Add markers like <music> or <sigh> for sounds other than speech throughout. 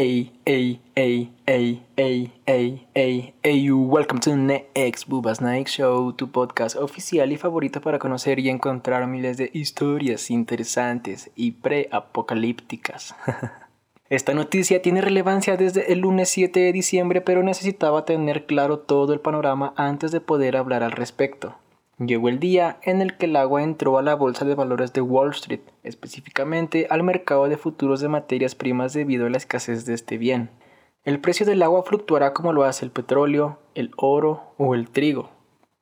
Hey, hey, hey, hey, hey, hey, hey, hey, welcome to Next Bubas Night Show, tu podcast oficial y favorito para conocer y encontrar miles de historias interesantes y preapocalípticas. <laughs> Esta noticia tiene relevancia desde el lunes 7 de diciembre, pero necesitaba tener claro todo el panorama antes de poder hablar al respecto. Llegó el día en el que el agua entró a la bolsa de valores de Wall Street, específicamente al mercado de futuros de materias primas debido a la escasez de este bien. El precio del agua fluctuará como lo hace el petróleo, el oro o el trigo.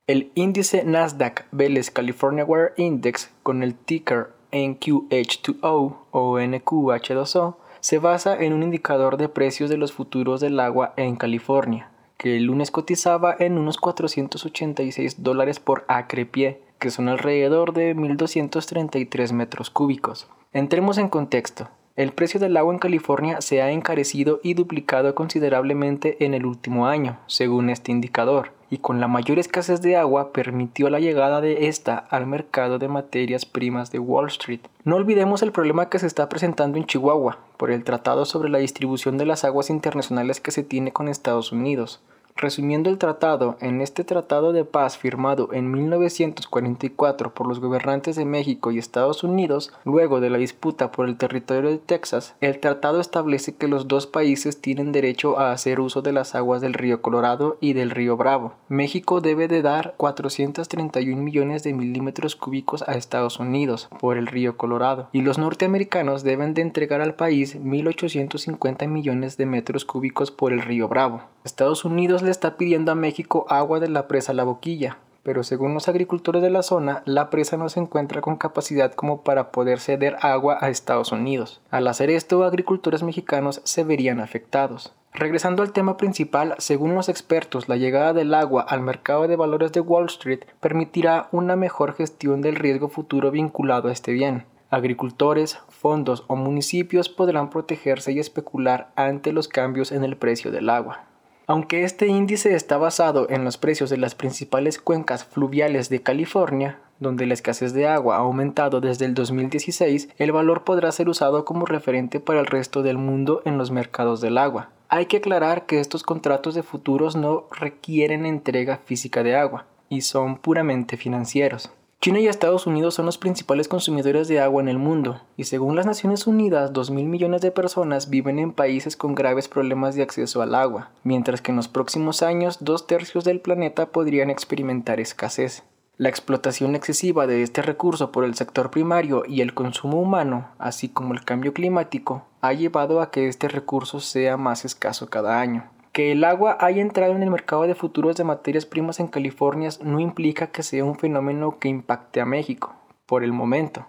El índice Nasdaq Veles California Ware Index con el ticker NQH2O o NQH2O se basa en un indicador de precios de los futuros del agua en California que el lunes cotizaba en unos 486 dólares por acre pie, que son alrededor de 1.233 metros cúbicos. Entremos en contexto. El precio del agua en California se ha encarecido y duplicado considerablemente en el último año, según este indicador, y con la mayor escasez de agua permitió la llegada de esta al mercado de materias primas de Wall Street. No olvidemos el problema que se está presentando en Chihuahua por el tratado sobre la distribución de las aguas internacionales que se tiene con Estados Unidos. Resumiendo el tratado, en este tratado de paz firmado en 1944 por los gobernantes de México y Estados Unidos, luego de la disputa por el territorio de Texas, el tratado establece que los dos países tienen derecho a hacer uso de las aguas del río Colorado y del río Bravo. México debe de dar 431 millones de milímetros cúbicos a Estados Unidos por el río Colorado y los norteamericanos deben de entregar al país 1.850 millones de metros cúbicos por el río Bravo. Estados Unidos le está pidiendo a México agua de la presa La Boquilla, pero según los agricultores de la zona, la presa no se encuentra con capacidad como para poder ceder agua a Estados Unidos. Al hacer esto, agricultores mexicanos se verían afectados. Regresando al tema principal, según los expertos, la llegada del agua al mercado de valores de Wall Street permitirá una mejor gestión del riesgo futuro vinculado a este bien. Agricultores, fondos o municipios podrán protegerse y especular ante los cambios en el precio del agua. Aunque este índice está basado en los precios de las principales cuencas fluviales de California, donde la escasez de agua ha aumentado desde el 2016, el valor podrá ser usado como referente para el resto del mundo en los mercados del agua. Hay que aclarar que estos contratos de futuros no requieren entrega física de agua y son puramente financieros. China y Estados Unidos son los principales consumidores de agua en el mundo, y según las Naciones Unidas, 2.000 millones de personas viven en países con graves problemas de acceso al agua, mientras que en los próximos años dos tercios del planeta podrían experimentar escasez. La explotación excesiva de este recurso por el sector primario y el consumo humano, así como el cambio climático, ha llevado a que este recurso sea más escaso cada año. Que el agua haya entrado en el mercado de futuros de materias primas en California no implica que sea un fenómeno que impacte a México, por el momento.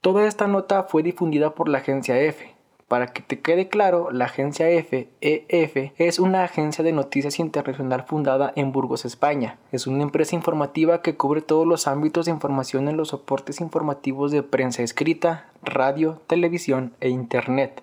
Toda esta nota fue difundida por la agencia F. Para que te quede claro, la agencia F, EF, es una agencia de noticias internacional fundada en Burgos, España. Es una empresa informativa que cubre todos los ámbitos de información en los soportes informativos de prensa escrita, radio, televisión e Internet.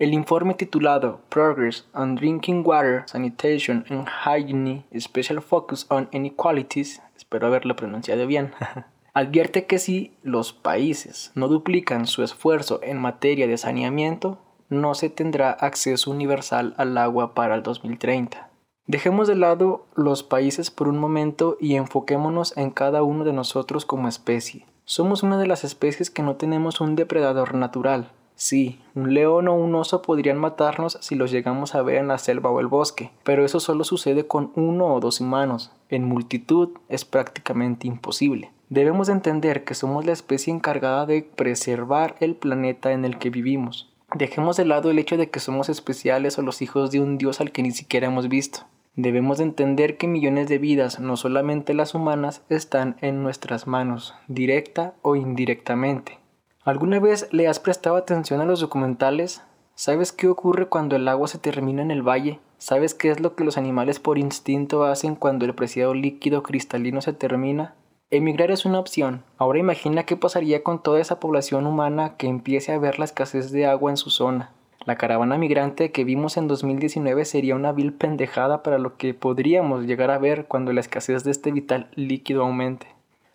El informe titulado Progress on Drinking Water, Sanitation and Hygiene, Special Focus on Inequalities, espero haberlo pronunciado bien, <laughs> advierte que si los países no duplican su esfuerzo en materia de saneamiento, no se tendrá acceso universal al agua para el 2030. Dejemos de lado los países por un momento y enfoquémonos en cada uno de nosotros como especie. Somos una de las especies que no tenemos un depredador natural, Sí, un león o un oso podrían matarnos si los llegamos a ver en la selva o el bosque, pero eso solo sucede con uno o dos humanos. En multitud es prácticamente imposible. Debemos entender que somos la especie encargada de preservar el planeta en el que vivimos. Dejemos de lado el hecho de que somos especiales o los hijos de un dios al que ni siquiera hemos visto. Debemos entender que millones de vidas, no solamente las humanas, están en nuestras manos, directa o indirectamente. ¿Alguna vez le has prestado atención a los documentales? ¿Sabes qué ocurre cuando el agua se termina en el valle? ¿Sabes qué es lo que los animales por instinto hacen cuando el preciado líquido cristalino se termina? Emigrar es una opción. Ahora imagina qué pasaría con toda esa población humana que empiece a ver la escasez de agua en su zona. La caravana migrante que vimos en 2019 sería una vil pendejada para lo que podríamos llegar a ver cuando la escasez de este vital líquido aumente.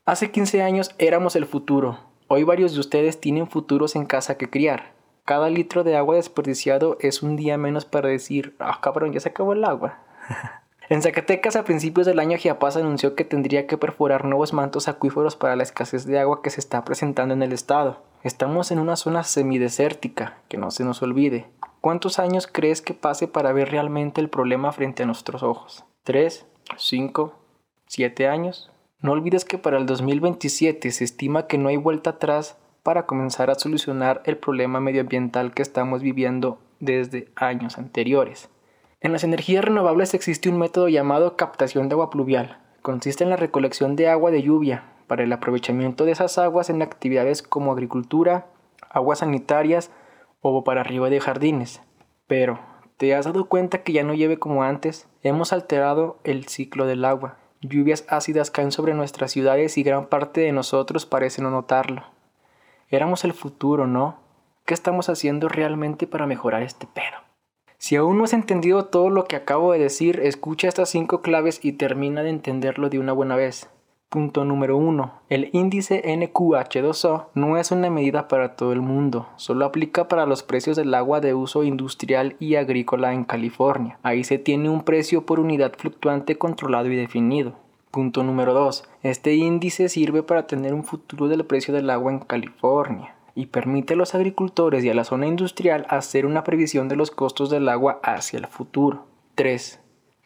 Hace 15 años éramos el futuro, Hoy varios de ustedes tienen futuros en casa que criar. Cada litro de agua desperdiciado es un día menos para decir, ah, cabrón, ya se acabó el agua. <laughs> En Zacatecas, a principios del año, Chiapas anunció que tendría que perforar nuevos mantos acuíferos para la escasez de agua que se está presentando en el estado. Estamos en una zona semidesértica, que no se nos olvide. ¿Cuántos años crees que pase para ver realmente el problema frente a nuestros ojos? ¿Tres? ¿Cinco? ¿Siete años? No olvides que para el 2027 se estima que no hay vuelta atrás para comenzar a solucionar el problema medioambiental que estamos viviendo desde años anteriores. En las energías renovables existe un método llamado captación de agua pluvial. Consiste en la recolección de agua de lluvia para el aprovechamiento de esas aguas en actividades como agricultura, aguas sanitarias o para arriba de jardines. Pero, ¿te has dado cuenta que ya no llueve como antes? Hemos alterado el ciclo del agua. Lluvias ácidas caen sobre nuestras ciudades y gran parte de nosotros parece no notarlo. Éramos el futuro, ¿no? ¿Qué estamos haciendo realmente para mejorar este pedo? Si aún no has entendido todo lo que acabo de decir, escucha estas cinco claves y termina de entenderlo de una buena vez. Punto número 1. El índice NQH2O no es una medida para todo el mundo, solo aplica para los precios del agua de uso industrial y agrícola en California. Ahí se tiene un precio por unidad fluctuante controlado y definido. Punto número 2. Este índice sirve para tener un futuro del precio del agua en California y permite a los agricultores y a la zona industrial hacer una previsión de los costos del agua hacia el futuro. 3.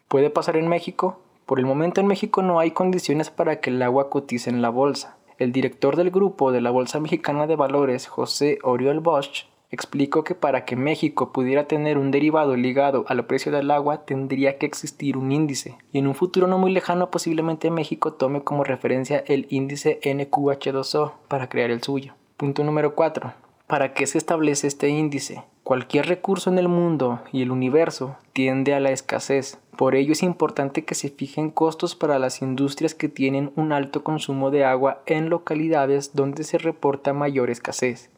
¿Puede pasar en México? Por el momento en México no hay condiciones para que el agua cotice en la bolsa. El director del grupo de la Bolsa Mexicana de Valores, José Oriol Bosch, explicó que para que México pudiera tener un derivado ligado al precio del agua tendría que existir un índice, y en un futuro no muy lejano posiblemente México tome como referencia el índice NQH2O para crear el suyo. Punto número 4. ¿Para qué se establece este índice? Cualquier recurso en el mundo y el universo tiende a la escasez. Por ello es importante que se fijen costos para las industrias que tienen un alto consumo de agua en localidades donde se reporta mayor escasez.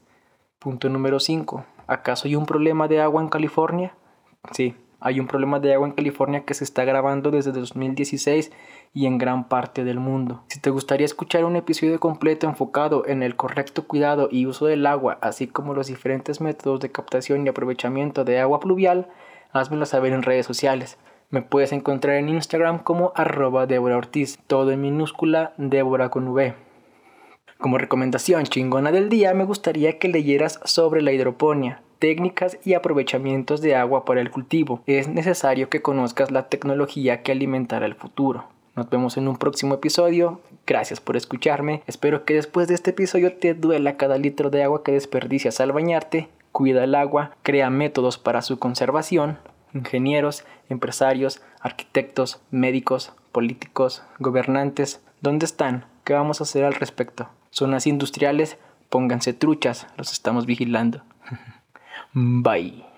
Punto número 5. ¿Acaso hay un problema de agua en California? Sí, hay un problema de agua en California que se está grabando desde 2016 y en gran parte del mundo. Si te gustaría escuchar un episodio completo enfocado en el correcto cuidado y uso del agua, así como los diferentes métodos de captación y aprovechamiento de agua pluvial, házmelo saber en redes sociales. Me puedes encontrar en Instagram como arroba Débora Ortiz, todo en minúscula Débora con V. Como recomendación chingona del día, me gustaría que leyeras sobre la hidroponía, técnicas y aprovechamientos de agua para el cultivo. Es necesario que conozcas la tecnología que alimentará el futuro. Nos vemos en un próximo episodio. Gracias por escucharme. Espero que después de este episodio te duela cada litro de agua que desperdicias al bañarte. Cuida el agua, crea métodos para su conservación. Ingenieros, empresarios, arquitectos, médicos, políticos, gobernantes, ¿dónde están? ¿Qué vamos a hacer al respecto? Zonas industriales, pónganse truchas, los estamos vigilando. <laughs> Bye.